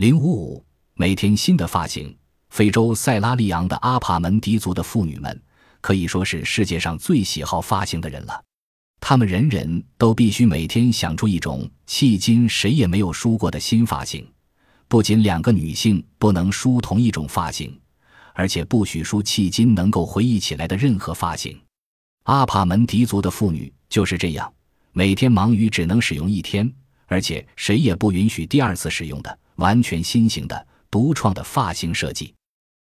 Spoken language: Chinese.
零五五，每天新的发型。非洲塞拉利昂的阿帕门迪族的妇女们可以说是世界上最喜好发型的人了。她们人人都必须每天想出一种迄今谁也没有梳过的新发型。不仅两个女性不能梳同一种发型，而且不许梳迄今能够回忆起来的任何发型。阿帕门迪族的妇女就是这样，每天忙于只能使用一天，而且谁也不允许第二次使用的完全新型的独创的发型设计。